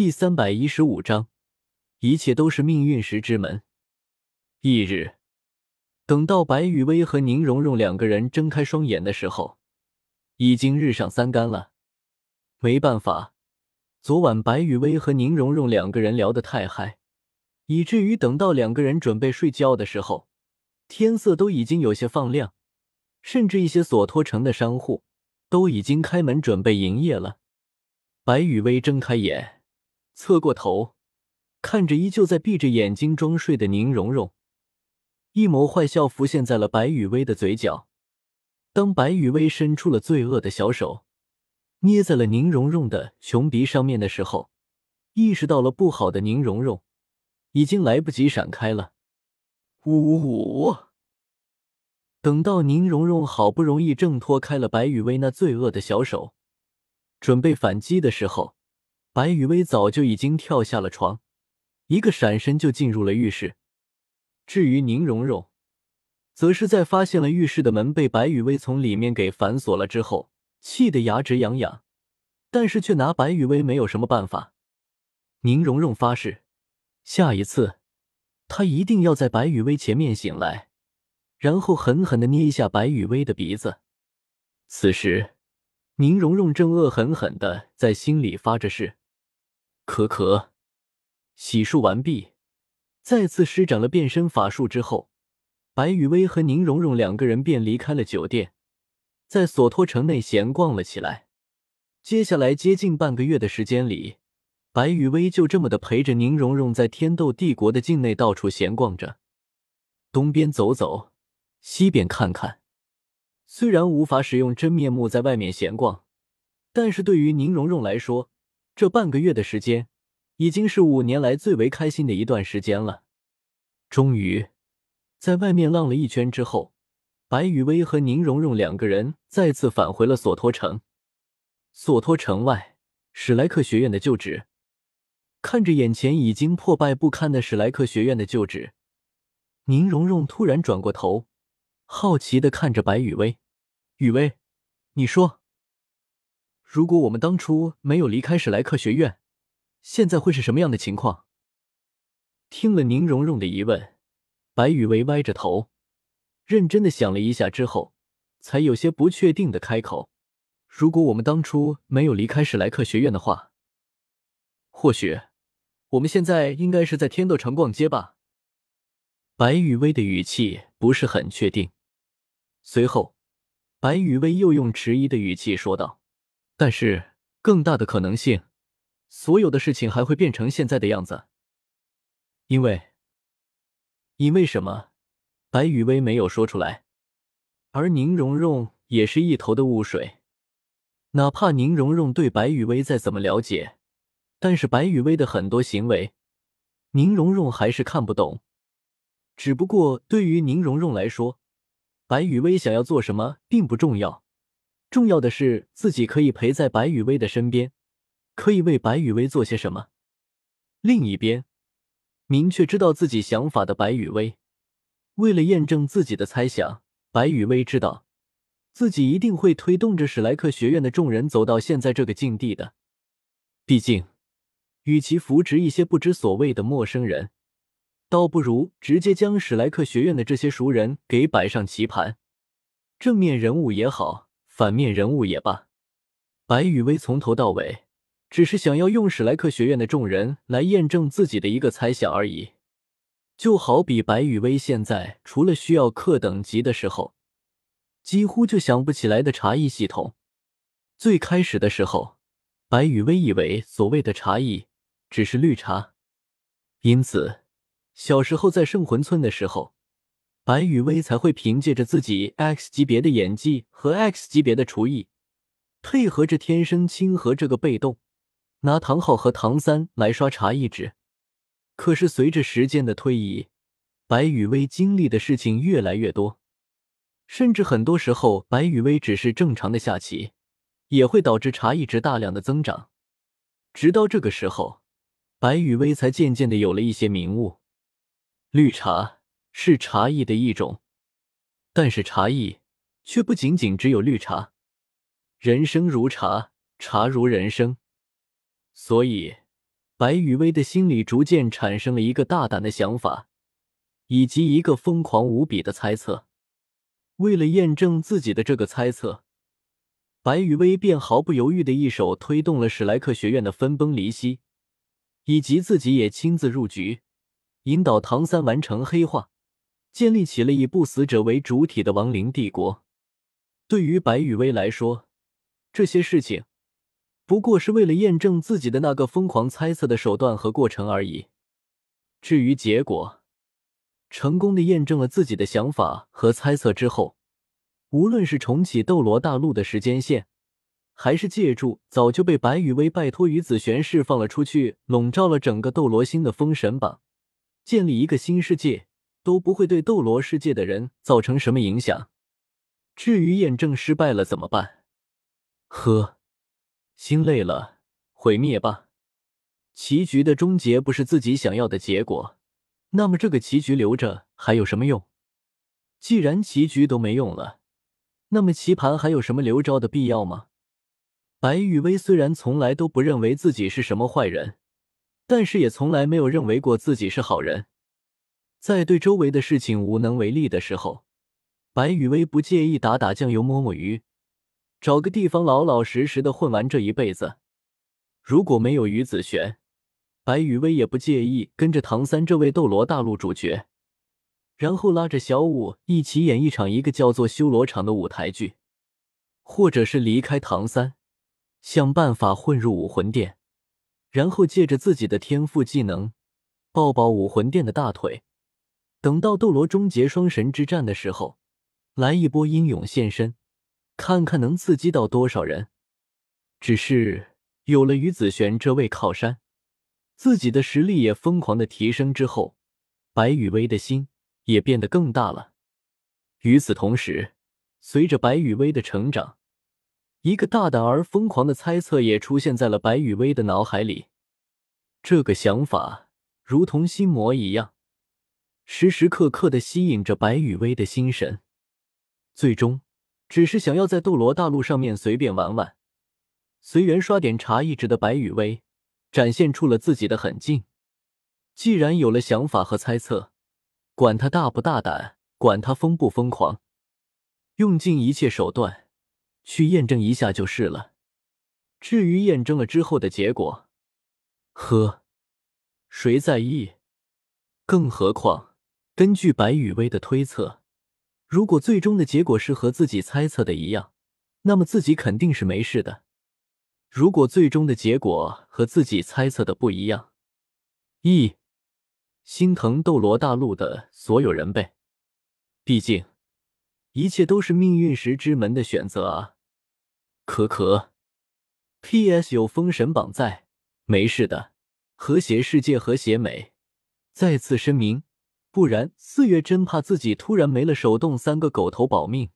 第三百一十五章，一切都是命运石之门。翌日，等到白雨薇和宁荣荣两个人睁开双眼的时候，已经日上三竿了。没办法，昨晚白雨薇和宁荣荣两个人聊得太嗨，以至于等到两个人准备睡觉的时候，天色都已经有些放亮，甚至一些索托城的商户都已经开门准备营业了。白雨薇睁开眼，侧过头，看着依旧在闭着眼睛装睡的宁荣荣，一抹坏笑浮现在了白雨薇的嘴角。当白雨薇伸出了罪恶的小手。捏在了宁荣荣的穷鼻上面的时候，意识到了不好的宁荣荣已经来不及闪开了。呜呜呜！等到宁荣荣好不容易挣脱开了白雨薇那罪恶的小手，准备反击的时候，白雨薇早就已经跳下了床，一个闪身就进入了浴室。至于宁荣荣，则是在发现了浴室的门被白雨薇从里面给反锁了之后。气得牙直痒痒，但是却拿白雨薇没有什么办法。宁荣荣发誓，下一次他一定要在白雨薇前面醒来，然后狠狠的捏一下白雨薇的鼻子。此时，宁荣荣正恶狠狠的在心里发着誓。可可，洗漱完毕，再次施展了变身法术之后，白雨薇和宁荣荣两个人便离开了酒店。在索托城内闲逛了起来。接下来接近半个月的时间里，白雨薇就这么的陪着宁荣荣在天斗帝国的境内到处闲逛着，东边走走，西边看看。虽然无法使用真面目在外面闲逛，但是对于宁荣荣来说，这半个月的时间已经是五年来最为开心的一段时间了。终于，在外面浪了一圈之后。白雨薇和宁荣荣两个人再次返回了索托城。索托城外，史莱克学院的旧址。看着眼前已经破败不堪的史莱克学院的旧址，宁荣荣突然转过头，好奇的看着白雨薇：“雨薇，你说，如果我们当初没有离开史莱克学院，现在会是什么样的情况？”听了宁荣荣的疑问，白雨薇歪着头。认真的想了一下之后，才有些不确定的开口：“如果我们当初没有离开史莱克学院的话，或许我们现在应该是在天斗城逛街吧。”白雨薇的语气不是很确定。随后，白雨薇又用迟疑的语气说道：“但是更大的可能性，所有的事情还会变成现在的样子。因为，因为什么？”白雨薇没有说出来，而宁荣荣也是一头的雾水。哪怕宁荣荣对白雨薇再怎么了解，但是白雨薇的很多行为，宁荣荣还是看不懂。只不过对于宁荣荣来说，白雨薇想要做什么并不重要，重要的是自己可以陪在白雨薇的身边，可以为白雨薇做些什么。另一边，明确知道自己想法的白雨薇。为了验证自己的猜想，白雨薇知道自己一定会推动着史莱克学院的众人走到现在这个境地的。毕竟，与其扶植一些不知所谓的陌生人，倒不如直接将史莱克学院的这些熟人给摆上棋盘。正面人物也好，反面人物也罢，白雨薇从头到尾只是想要用史莱克学院的众人来验证自己的一个猜想而已。就好比白雨薇现在除了需要课等级的时候，几乎就想不起来的茶艺系统。最开始的时候，白雨薇以为所谓的茶艺只是绿茶，因此小时候在圣魂村的时候，白雨薇才会凭借着自己 X 级别的演技和 X 级别的厨艺，配合着天生亲和这个被动，拿唐昊和唐三来刷茶艺值。可是随着时间的推移，白雨薇经历的事情越来越多，甚至很多时候，白雨薇只是正常的下棋，也会导致茶艺值大量的增长。直到这个时候，白雨薇才渐渐的有了一些明悟：绿茶是茶艺的一种，但是茶艺却不仅仅只有绿茶。人生如茶，茶如人生，所以。白雨薇的心里逐渐产生了一个大胆的想法，以及一个疯狂无比的猜测。为了验证自己的这个猜测，白雨薇便毫不犹豫的一手推动了史莱克学院的分崩离析，以及自己也亲自入局，引导唐三完成黑化，建立起了以不死者为主体的亡灵帝国。对于白雨薇来说，这些事情。不过是为了验证自己的那个疯狂猜测的手段和过程而已。至于结果，成功的验证了自己的想法和猜测之后，无论是重启斗罗大陆的时间线，还是借助早就被白羽薇拜托于子璇释放了出去，笼罩了整个斗罗星的封神榜，建立一个新世界，都不会对斗罗世界的人造成什么影响。至于验证失败了怎么办？呵。心累了，毁灭吧。棋局的终结不是自己想要的结果，那么这个棋局留着还有什么用？既然棋局都没用了，那么棋盘还有什么留着的必要吗？白雨薇虽然从来都不认为自己是什么坏人，但是也从来没有认为过自己是好人。在对周围的事情无能为力的时候，白雨薇不介意打打酱油、摸摸鱼。找个地方老老实实的混完这一辈子。如果没有于子璇，白雨薇也不介意跟着唐三这位斗罗大陆主角，然后拉着小舞一起演一场一个叫做修罗场的舞台剧，或者是离开唐三，想办法混入武魂殿，然后借着自己的天赋技能抱抱武魂殿的大腿，等到斗罗终结双神之战的时候，来一波英勇现身。看看能刺激到多少人。只是有了于子璇这位靠山，自己的实力也疯狂的提升之后，白雨薇的心也变得更大了。与此同时，随着白雨薇的成长，一个大胆而疯狂的猜测也出现在了白雨薇的脑海里。这个想法如同心魔一样，时时刻刻的吸引着白雨薇的心神，最终。只是想要在斗罗大陆上面随便玩玩，随缘刷点茶一直的白羽薇，展现出了自己的狠劲。既然有了想法和猜测，管他大不大胆，管他疯不疯狂，用尽一切手段去验证一下就是了。至于验证了之后的结果，呵，谁在意？更何况，根据白羽薇的推测。如果最终的结果是和自己猜测的一样，那么自己肯定是没事的。如果最终的结果和自己猜测的不一样，一心疼斗罗大陆的所有人呗。毕竟，一切都是命运石之门的选择啊。可可，P.S. 有封神榜在，没事的，和谐世界和谐美。再次声明。不然，四月真怕自己突然没了手动三个狗头保命。